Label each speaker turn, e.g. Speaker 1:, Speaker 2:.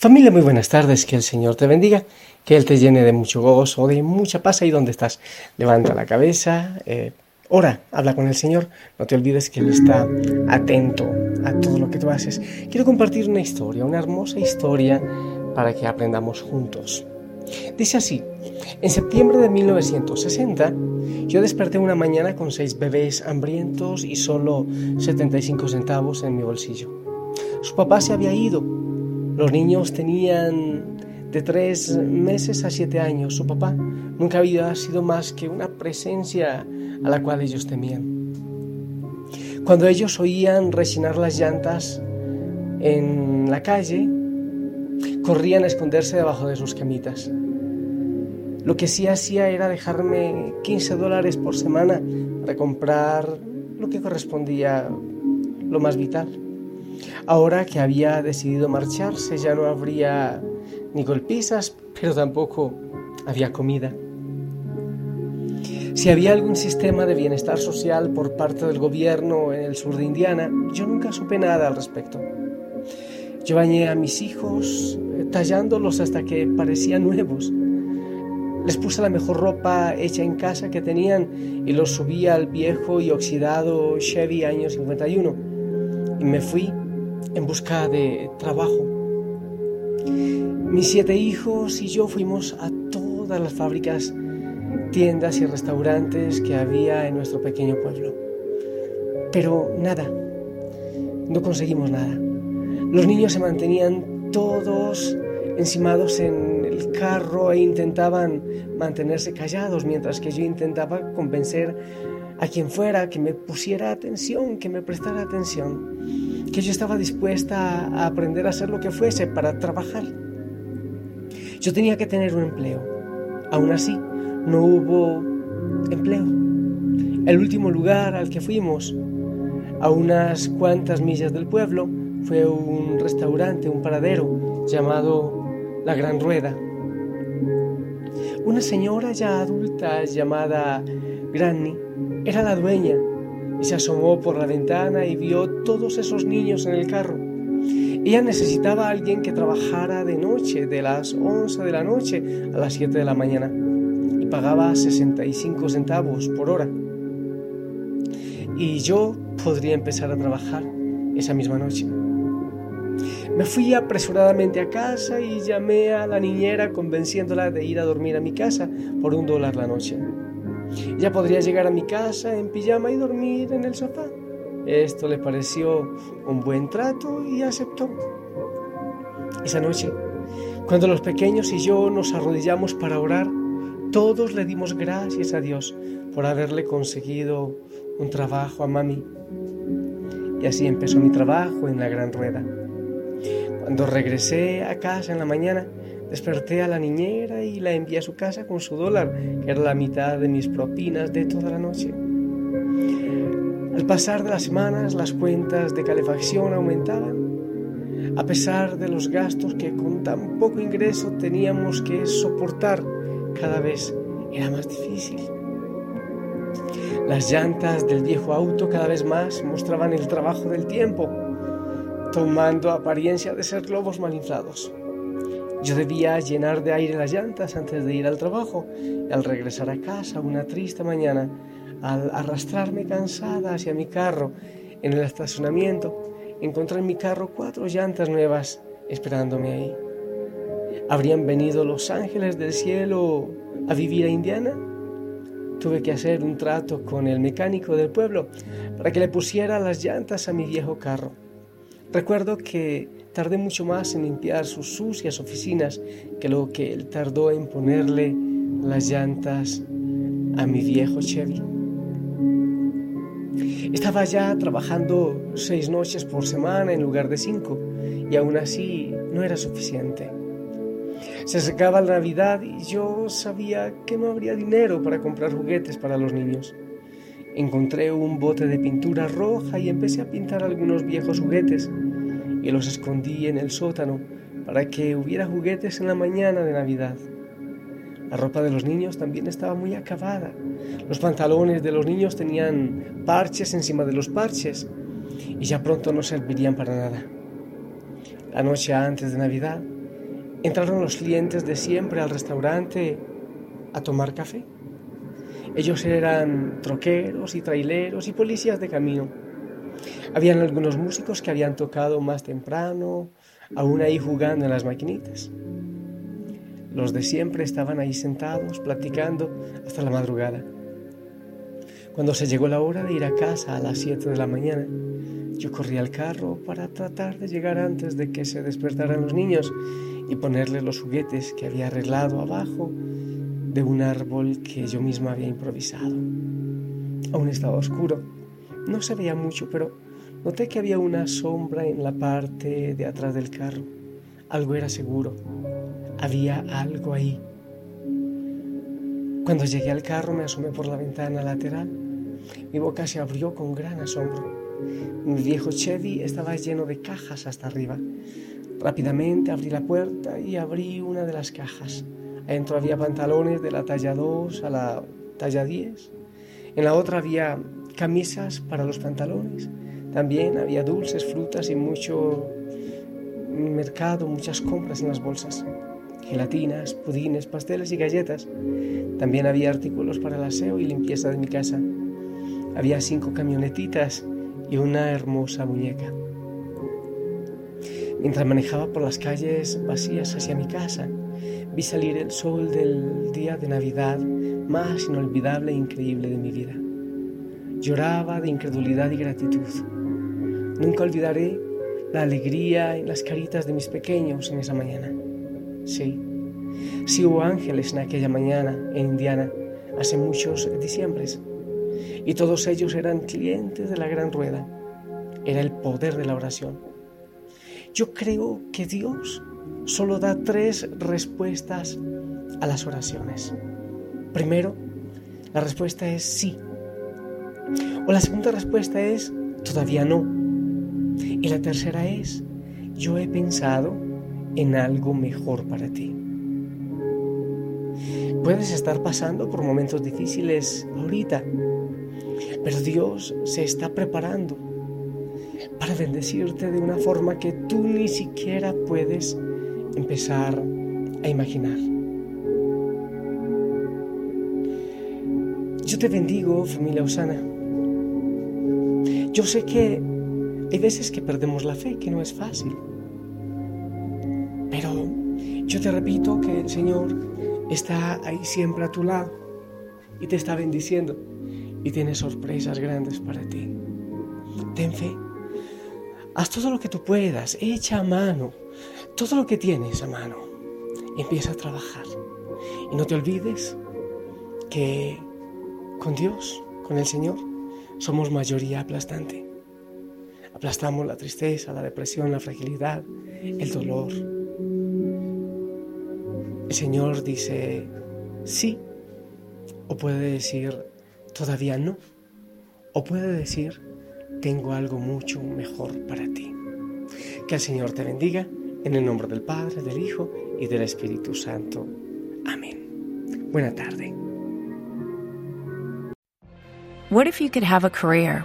Speaker 1: Familia, muy buenas tardes, que el Señor te bendiga, que Él te llene de mucho gozo, de mucha paz ahí donde estás. Levanta la cabeza, eh, ora, habla con el Señor, no te olvides que Él está atento a todo lo que tú haces. Quiero compartir una historia, una hermosa historia para que aprendamos juntos. Dice así, en septiembre de 1960, yo desperté una mañana con seis bebés hambrientos y solo 75 centavos en mi bolsillo. Su papá se había ido los niños tenían de tres meses a siete años. Su papá nunca había sido más que una presencia a la cual ellos temían. Cuando ellos oían rechinar las llantas en la calle, corrían a esconderse debajo de sus camitas. Lo que sí hacía era dejarme 15 dólares por semana para comprar lo que correspondía lo más vital. Ahora que había decidido marcharse ya no habría ni golpizas, pero tampoco había comida. Si había algún sistema de bienestar social por parte del gobierno en el sur de Indiana, yo nunca supe nada al respecto. Yo bañé a mis hijos eh, tallándolos hasta que parecían nuevos. Les puse la mejor ropa hecha en casa que tenían y los subí al viejo y oxidado Chevy año 51. Y me fui en busca de trabajo. Mis siete hijos y yo fuimos a todas las fábricas, tiendas y restaurantes que había en nuestro pequeño pueblo. Pero nada, no conseguimos nada. Los niños se mantenían todos encimados en el carro e intentaban mantenerse callados mientras que yo intentaba convencer a quien fuera que me pusiera atención, que me prestara atención, que yo estaba dispuesta a aprender a hacer lo que fuese para trabajar. Yo tenía que tener un empleo. Aún así, no hubo empleo. El último lugar al que fuimos, a unas cuantas millas del pueblo, fue un restaurante, un paradero llamado La Gran Rueda. Una señora ya adulta llamada Granny era la dueña y se asomó por la ventana y vio todos esos niños en el carro. Ella necesitaba a alguien que trabajara de noche, de las 11 de la noche a las 7 de la mañana, y pagaba 65 centavos por hora. Y yo podría empezar a trabajar esa misma noche. Me fui apresuradamente a casa y llamé a la niñera convenciéndola de ir a dormir a mi casa por un dólar la noche. Ya podría llegar a mi casa en pijama y dormir en el sofá. Esto le pareció un buen trato y aceptó. Esa noche, cuando los pequeños y yo nos arrodillamos para orar, todos le dimos gracias a Dios por haberle conseguido un trabajo a mami. Y así empezó mi trabajo en la gran rueda. Cuando regresé a casa en la mañana, Desperté a la niñera y la envié a su casa con su dólar, que era la mitad de mis propinas de toda la noche. Al pasar de las semanas, las cuentas de calefacción aumentaban, a pesar de los gastos que con tan poco ingreso teníamos que soportar, cada vez era más difícil. Las llantas del viejo auto cada vez más mostraban el trabajo del tiempo, tomando apariencia de ser globos mal inflados. Yo debía llenar de aire las llantas antes de ir al trabajo al regresar a casa una triste mañana, al arrastrarme cansada hacia mi carro en el estacionamiento, encontré en mi carro cuatro llantas nuevas esperándome ahí. ¿Habrían venido los ángeles del cielo a vivir a Indiana? Tuve que hacer un trato con el mecánico del pueblo para que le pusiera las llantas a mi viejo carro. Recuerdo que Tardé mucho más en limpiar sus sucias oficinas que lo que él tardó en ponerle las llantas a mi viejo Chevy. Estaba ya trabajando seis noches por semana en lugar de cinco y aún así no era suficiente. Se acercaba la Navidad y yo sabía que no habría dinero para comprar juguetes para los niños. Encontré un bote de pintura roja y empecé a pintar algunos viejos juguetes y los escondí en el sótano para que hubiera juguetes en la mañana de Navidad. La ropa de los niños también estaba muy acabada. Los pantalones de los niños tenían parches encima de los parches y ya pronto no servirían para nada. La noche antes de Navidad entraron los clientes de siempre al restaurante a tomar café. Ellos eran troqueros y traileros y policías de camino. Habían algunos músicos que habían tocado más temprano, aún ahí jugando en las maquinitas. Los de siempre estaban ahí sentados, platicando hasta la madrugada. Cuando se llegó la hora de ir a casa a las 7 de la mañana, yo corrí al carro para tratar de llegar antes de que se despertaran los niños y ponerles los juguetes que había arreglado abajo de un árbol que yo misma había improvisado. Aún estaba oscuro, no se veía mucho, pero noté que había una sombra en la parte de atrás del carro. Algo era seguro, había algo ahí. Cuando llegué al carro me asomé por la ventana lateral. Mi boca se abrió con gran asombro. Mi viejo Chevy estaba lleno de cajas hasta arriba. Rápidamente abrí la puerta y abrí una de las cajas. Adentro había pantalones de la talla 2 a la talla 10. En la otra había camisas para los pantalones. También había dulces, frutas y mucho mercado, muchas compras en las bolsas. Gelatinas, pudines, pasteles y galletas. También había artículos para el aseo y limpieza de mi casa. Había cinco camionetitas y una hermosa muñeca. Mientras manejaba por las calles vacías hacia mi casa, vi salir el sol del día de Navidad más inolvidable e increíble de mi vida. Lloraba de incredulidad y gratitud. Nunca olvidaré la alegría en las caritas de mis pequeños en esa mañana. Sí, sí hubo ángeles en aquella mañana en Indiana hace muchos diciembres y todos ellos eran clientes de la gran rueda. Era el poder de la oración. Yo creo que Dios solo da tres respuestas a las oraciones. Primero, la respuesta es sí. O la segunda respuesta es todavía no. Y la tercera es yo he pensado en algo mejor para ti. Puedes estar pasando por momentos difíciles ahorita, pero Dios se está preparando para bendecirte de una forma que tú ni siquiera puedes empezar a imaginar. Yo te bendigo, familia Osana. Yo sé que hay veces que perdemos la fe, que no es fácil. Pero yo te repito que el Señor está ahí siempre a tu lado y te está bendiciendo y tiene sorpresas grandes para ti. Ten fe. Haz todo lo que tú puedas, echa a mano todo lo que tienes a mano. Empieza a trabajar. Y no te olvides que con Dios, con el Señor, somos mayoría aplastante. Aplastamos la tristeza, la depresión, la fragilidad, el dolor. El Señor dice sí o puede decir todavía no o puede decir tengo algo mucho mejor para ti. Que el Señor te bendiga en el nombre del Padre, del Hijo y del Espíritu Santo. Amén. Buena tarde.
Speaker 2: What if you could have a career